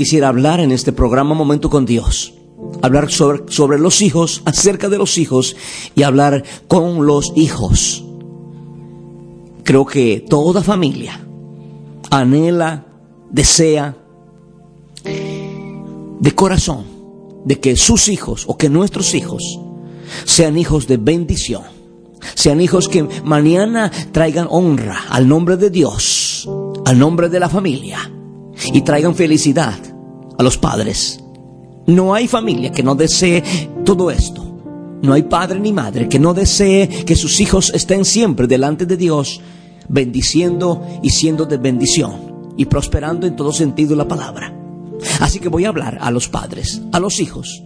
Quisiera hablar en este programa Momento con Dios. Hablar sobre, los hijos, acerca de los hijos y hablar con los hijos. Creo que toda familia anhela, desea de corazón de que sus hijos o que nuestros hijos sean hijos de bendición, sean hijos que mañana traigan honra al nombre de Dios, al nombre de la familia y traigan felicidad a los padres. No hay familia que no desee todo esto. No hay padre ni madre que no desee que sus hijos estén siempre delante de Dios, bendiciendo y siendo de bendición y prosperando en todo sentido la palabra. Así que voy a hablar a los padres, a los hijos,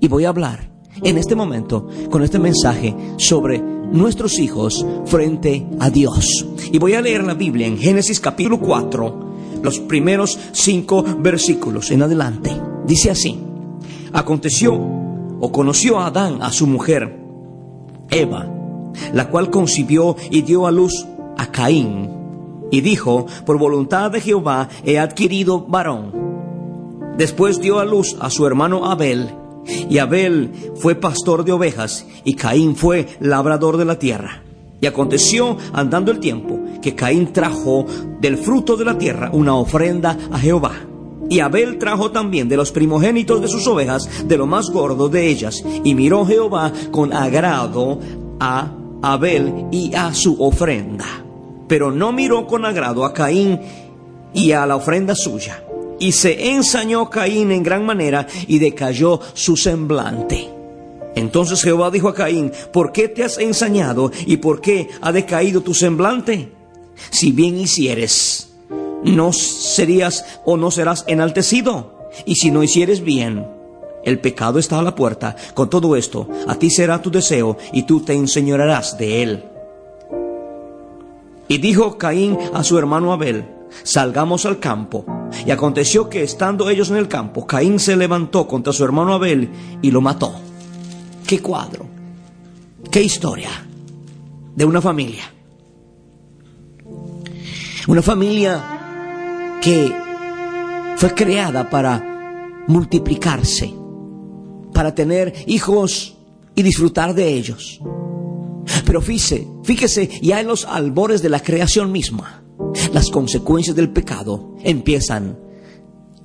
y voy a hablar en este momento con este mensaje sobre nuestros hijos frente a Dios. Y voy a leer la Biblia en Génesis capítulo 4, los primeros cinco versículos en adelante. Dice así, aconteció o conoció a Adán a su mujer, Eva, la cual concibió y dio a luz a Caín, y dijo, por voluntad de Jehová he adquirido varón. Después dio a luz a su hermano Abel, y Abel fue pastor de ovejas, y Caín fue labrador de la tierra. Y aconteció, andando el tiempo, que Caín trajo del fruto de la tierra una ofrenda a Jehová. Y Abel trajo también de los primogénitos de sus ovejas, de lo más gordo de ellas. Y miró Jehová con agrado a Abel y a su ofrenda. Pero no miró con agrado a Caín y a la ofrenda suya. Y se ensañó Caín en gran manera y decayó su semblante. Entonces Jehová dijo a Caín, ¿por qué te has ensañado y por qué ha decaído tu semblante? Si bien hicieres, no serías o no serás enaltecido. Y si no hicieres bien, el pecado está a la puerta. Con todo esto, a ti será tu deseo y tú te enseñorearás de él. Y dijo Caín a su hermano Abel, salgamos al campo. Y aconteció que estando ellos en el campo, Caín se levantó contra su hermano Abel y lo mató. Qué cuadro, qué historia de una familia. Una familia que fue creada para multiplicarse, para tener hijos y disfrutar de ellos. Pero fíjese, fíjese ya en los albores de la creación misma, las consecuencias del pecado empiezan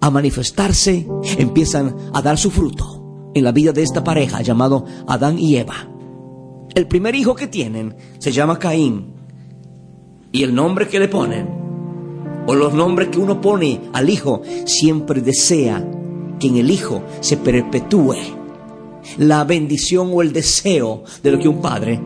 a manifestarse, empiezan a dar su fruto en la vida de esta pareja llamado Adán y Eva. El primer hijo que tienen se llama Caín. Y el nombre que le ponen, o los nombres que uno pone al hijo, siempre desea que en el hijo se perpetúe la bendición o el deseo de lo que un padre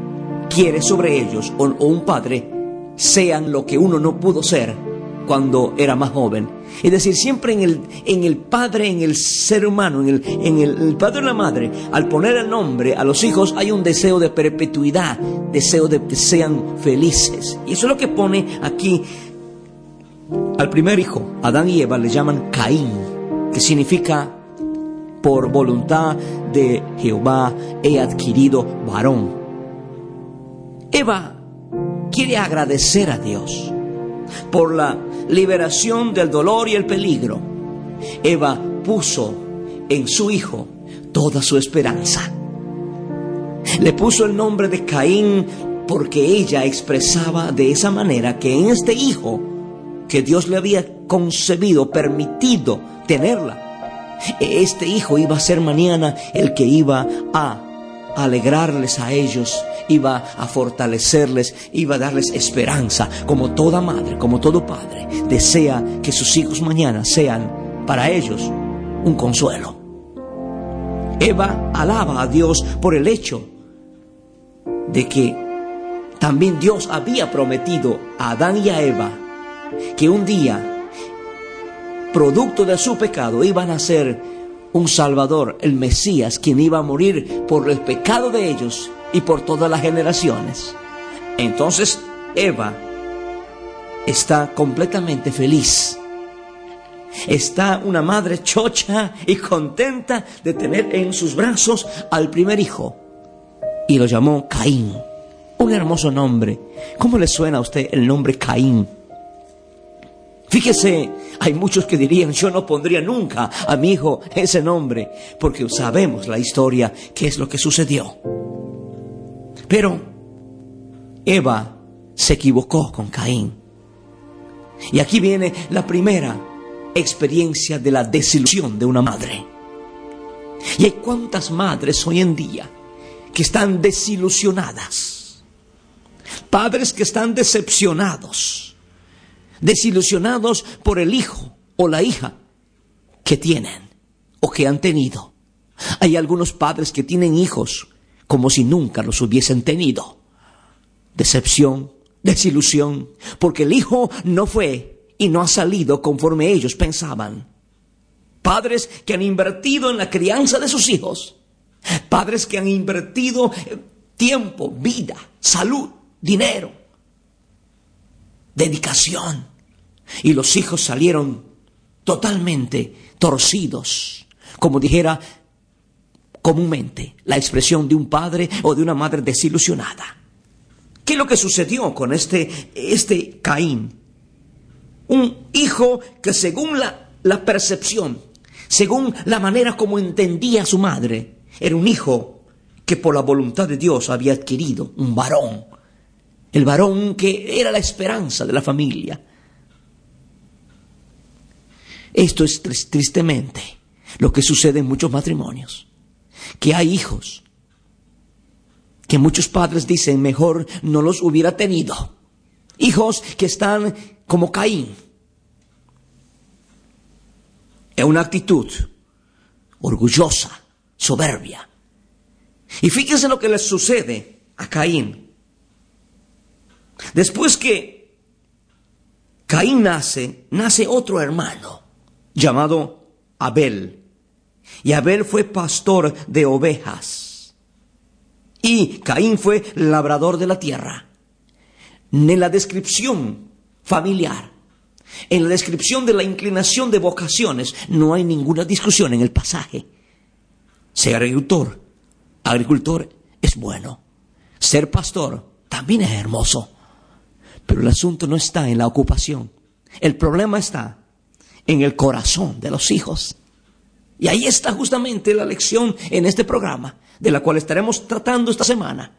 quiere sobre ellos, o, o un padre sean lo que uno no pudo ser cuando era más joven. Es decir, siempre en el, en el padre, en el ser humano, en, el, en el, el padre y la madre, al poner el nombre a los hijos hay un deseo de perpetuidad, deseo de que sean felices. Y eso es lo que pone aquí al primer hijo, Adán y Eva, le llaman Caín, que significa por voluntad de Jehová he adquirido varón. Eva quiere agradecer a Dios por la liberación del dolor y el peligro. Eva puso en su hijo toda su esperanza. Le puso el nombre de Caín porque ella expresaba de esa manera que en este hijo que Dios le había concebido, permitido tenerla, este hijo iba a ser mañana el que iba a alegrarles a ellos, iba a fortalecerles, iba a darles esperanza, como toda madre, como todo padre, desea que sus hijos mañana sean para ellos un consuelo. Eva alaba a Dios por el hecho de que también Dios había prometido a Adán y a Eva que un día, producto de su pecado, iban a ser un Salvador, el Mesías, quien iba a morir por el pecado de ellos y por todas las generaciones. Entonces Eva está completamente feliz. Está una madre chocha y contenta de tener en sus brazos al primer hijo. Y lo llamó Caín. Un hermoso nombre. ¿Cómo le suena a usted el nombre Caín? Fíjese, hay muchos que dirían, yo no pondría nunca a mi hijo ese nombre, porque sabemos la historia, qué es lo que sucedió. Pero Eva se equivocó con Caín. Y aquí viene la primera experiencia de la desilusión de una madre. Y hay cuántas madres hoy en día que están desilusionadas. Padres que están decepcionados desilusionados por el hijo o la hija que tienen o que han tenido. Hay algunos padres que tienen hijos como si nunca los hubiesen tenido. Decepción, desilusión, porque el hijo no fue y no ha salido conforme ellos pensaban. Padres que han invertido en la crianza de sus hijos. Padres que han invertido tiempo, vida, salud, dinero, dedicación. Y los hijos salieron totalmente torcidos, como dijera comúnmente la expresión de un padre o de una madre desilusionada. ¿Qué es lo que sucedió con este, este Caín? Un hijo que según la, la percepción, según la manera como entendía a su madre, era un hijo que por la voluntad de Dios había adquirido un varón, el varón que era la esperanza de la familia. Esto es tristemente lo que sucede en muchos matrimonios, que hay hijos que muchos padres dicen mejor no los hubiera tenido. Hijos que están como Caín. Es una actitud orgullosa, soberbia. Y fíjense lo que les sucede a Caín. Después que Caín nace, nace otro hermano llamado Abel. Y Abel fue pastor de ovejas. Y Caín fue labrador de la tierra. En la descripción familiar, en la descripción de la inclinación de vocaciones, no hay ninguna discusión en el pasaje. Ser agricultor, agricultor es bueno. Ser pastor también es hermoso. Pero el asunto no está en la ocupación. El problema está en el corazón de los hijos. Y ahí está justamente la lección en este programa, de la cual estaremos tratando esta semana.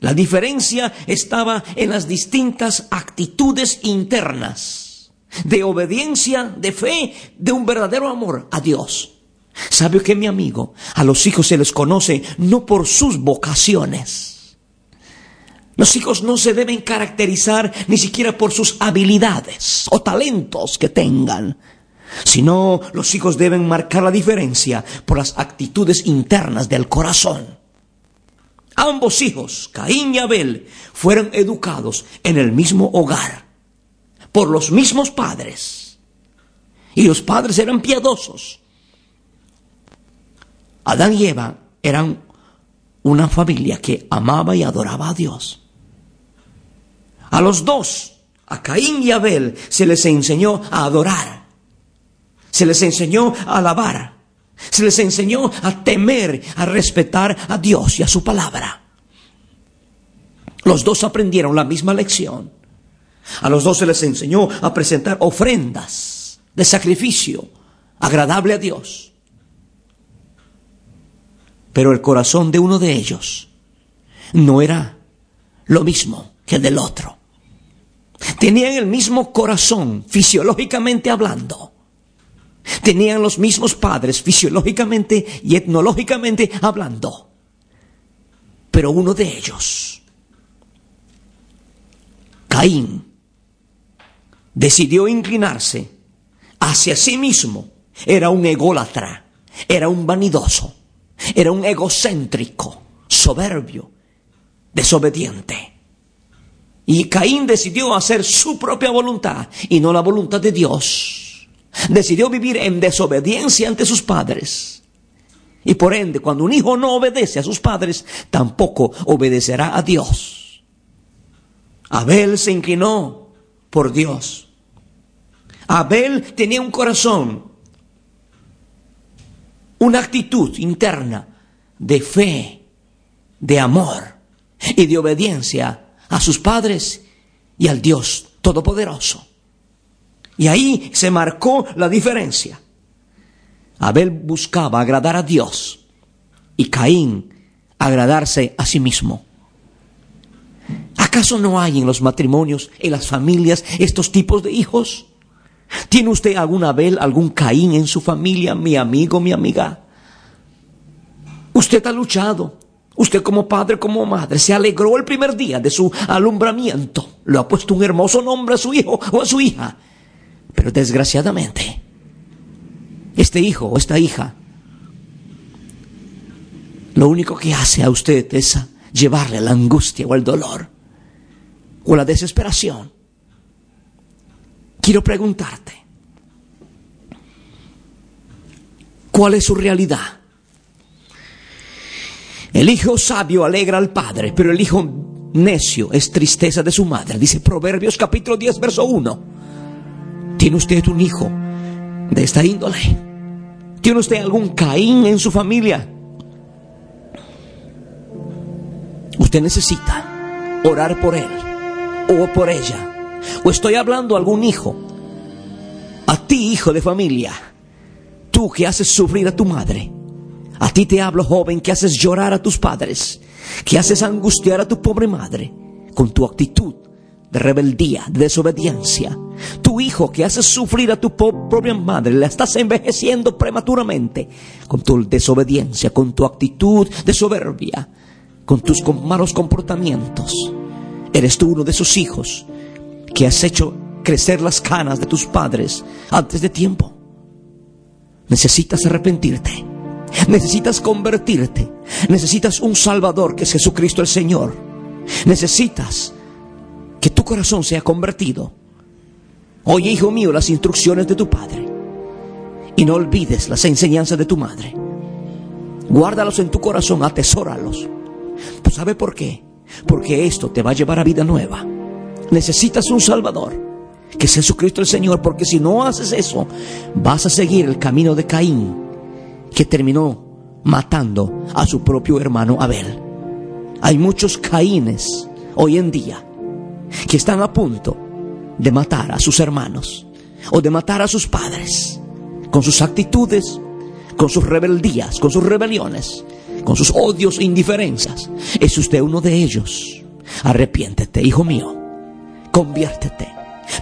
La diferencia estaba en las distintas actitudes internas de obediencia, de fe, de un verdadero amor a Dios. ¿Sabe que mi amigo? A los hijos se les conoce no por sus vocaciones, los hijos no se deben caracterizar ni siquiera por sus habilidades o talentos que tengan, sino los hijos deben marcar la diferencia por las actitudes internas del corazón. Ambos hijos, Caín y Abel, fueron educados en el mismo hogar, por los mismos padres. Y los padres eran piadosos. Adán y Eva eran una familia que amaba y adoraba a Dios. A los dos, a Caín y Abel, se les enseñó a adorar. Se les enseñó a alabar. Se les enseñó a temer, a respetar a Dios y a su palabra. Los dos aprendieron la misma lección. A los dos se les enseñó a presentar ofrendas de sacrificio agradable a Dios. Pero el corazón de uno de ellos no era lo mismo que del otro. Tenían el mismo corazón, fisiológicamente hablando. Tenían los mismos padres, fisiológicamente y etnológicamente hablando. Pero uno de ellos, Caín, decidió inclinarse hacia sí mismo. Era un ególatra, era un vanidoso, era un egocéntrico, soberbio, desobediente. Y Caín decidió hacer su propia voluntad y no la voluntad de Dios. Decidió vivir en desobediencia ante sus padres. Y por ende, cuando un hijo no obedece a sus padres, tampoco obedecerá a Dios. Abel se inclinó por Dios. Abel tenía un corazón, una actitud interna de fe, de amor y de obediencia a sus padres y al Dios Todopoderoso. Y ahí se marcó la diferencia. Abel buscaba agradar a Dios y Caín agradarse a sí mismo. ¿Acaso no hay en los matrimonios, en las familias, estos tipos de hijos? ¿Tiene usted algún Abel, algún Caín en su familia, mi amigo, mi amiga? Usted ha luchado. Usted como padre, como madre, se alegró el primer día de su alumbramiento. Le ha puesto un hermoso nombre a su hijo o a su hija. Pero desgraciadamente, este hijo o esta hija, lo único que hace a usted es llevarle la angustia o el dolor o la desesperación. Quiero preguntarte, ¿cuál es su realidad? El hijo sabio alegra al padre, pero el hijo necio es tristeza de su madre. Dice Proverbios capítulo 10, verso 1. ¿Tiene usted un hijo de esta índole? ¿Tiene usted algún Caín en su familia? Usted necesita orar por él o por ella. O estoy hablando a algún hijo. A ti, hijo de familia. Tú que haces sufrir a tu madre a ti te hablo, joven, que haces llorar a tus padres, que haces angustiar a tu pobre madre con tu actitud de rebeldía, de desobediencia. Tu hijo que haces sufrir a tu propia madre, la estás envejeciendo prematuramente con tu desobediencia, con tu actitud de soberbia, con tus malos comportamientos. Eres tú uno de esos hijos que has hecho crecer las canas de tus padres antes de tiempo. Necesitas arrepentirte Necesitas convertirte. Necesitas un Salvador que es Jesucristo el Señor. Necesitas que tu corazón sea convertido. Oye, hijo mío, las instrucciones de tu Padre. Y no olvides las enseñanzas de tu madre. Guárdalos en tu corazón, atesóralos. ¿Tú sabes por qué? Porque esto te va a llevar a vida nueva. Necesitas un Salvador, que es Jesucristo el Señor, porque si no haces eso, vas a seguir el camino de Caín que terminó matando a su propio hermano Abel. Hay muchos caínes hoy en día que están a punto de matar a sus hermanos o de matar a sus padres con sus actitudes, con sus rebeldías, con sus rebeliones, con sus odios e indiferencias. ¿Es usted uno de ellos? Arrepiéntete, hijo mío. Conviértete.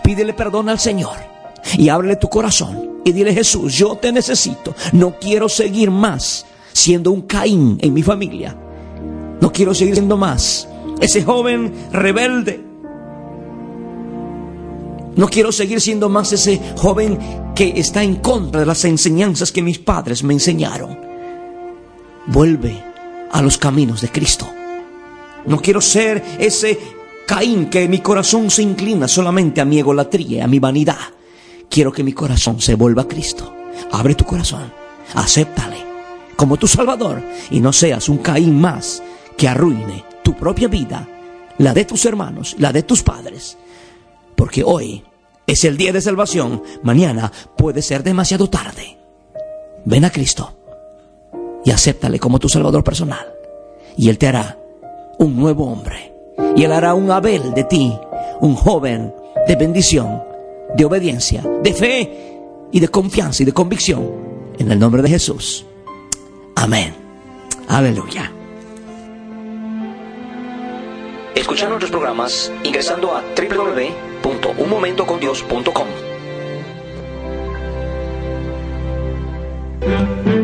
Pídele perdón al Señor y ábrele tu corazón y dile Jesús, yo te necesito. No quiero seguir más siendo un Caín en mi familia. No quiero seguir siendo más ese joven rebelde. No quiero seguir siendo más ese joven que está en contra de las enseñanzas que mis padres me enseñaron. Vuelve a los caminos de Cristo. No quiero ser ese Caín que mi corazón se inclina solamente a mi egolatría, a mi vanidad. Quiero que mi corazón se vuelva a Cristo. Abre tu corazón, acéptale como tu Salvador y no seas un Caín más que arruine tu propia vida, la de tus hermanos, la de tus padres. Porque hoy es el día de salvación, mañana puede ser demasiado tarde. Ven a Cristo y acéptale como tu Salvador personal. Y Él te hará un nuevo hombre. Y Él hará un Abel de ti, un joven de bendición de obediencia, de fe y de confianza y de convicción. En el nombre de Jesús. Amén. Aleluya. Escucha nuestros programas ingresando a www.unmomentocondios.com.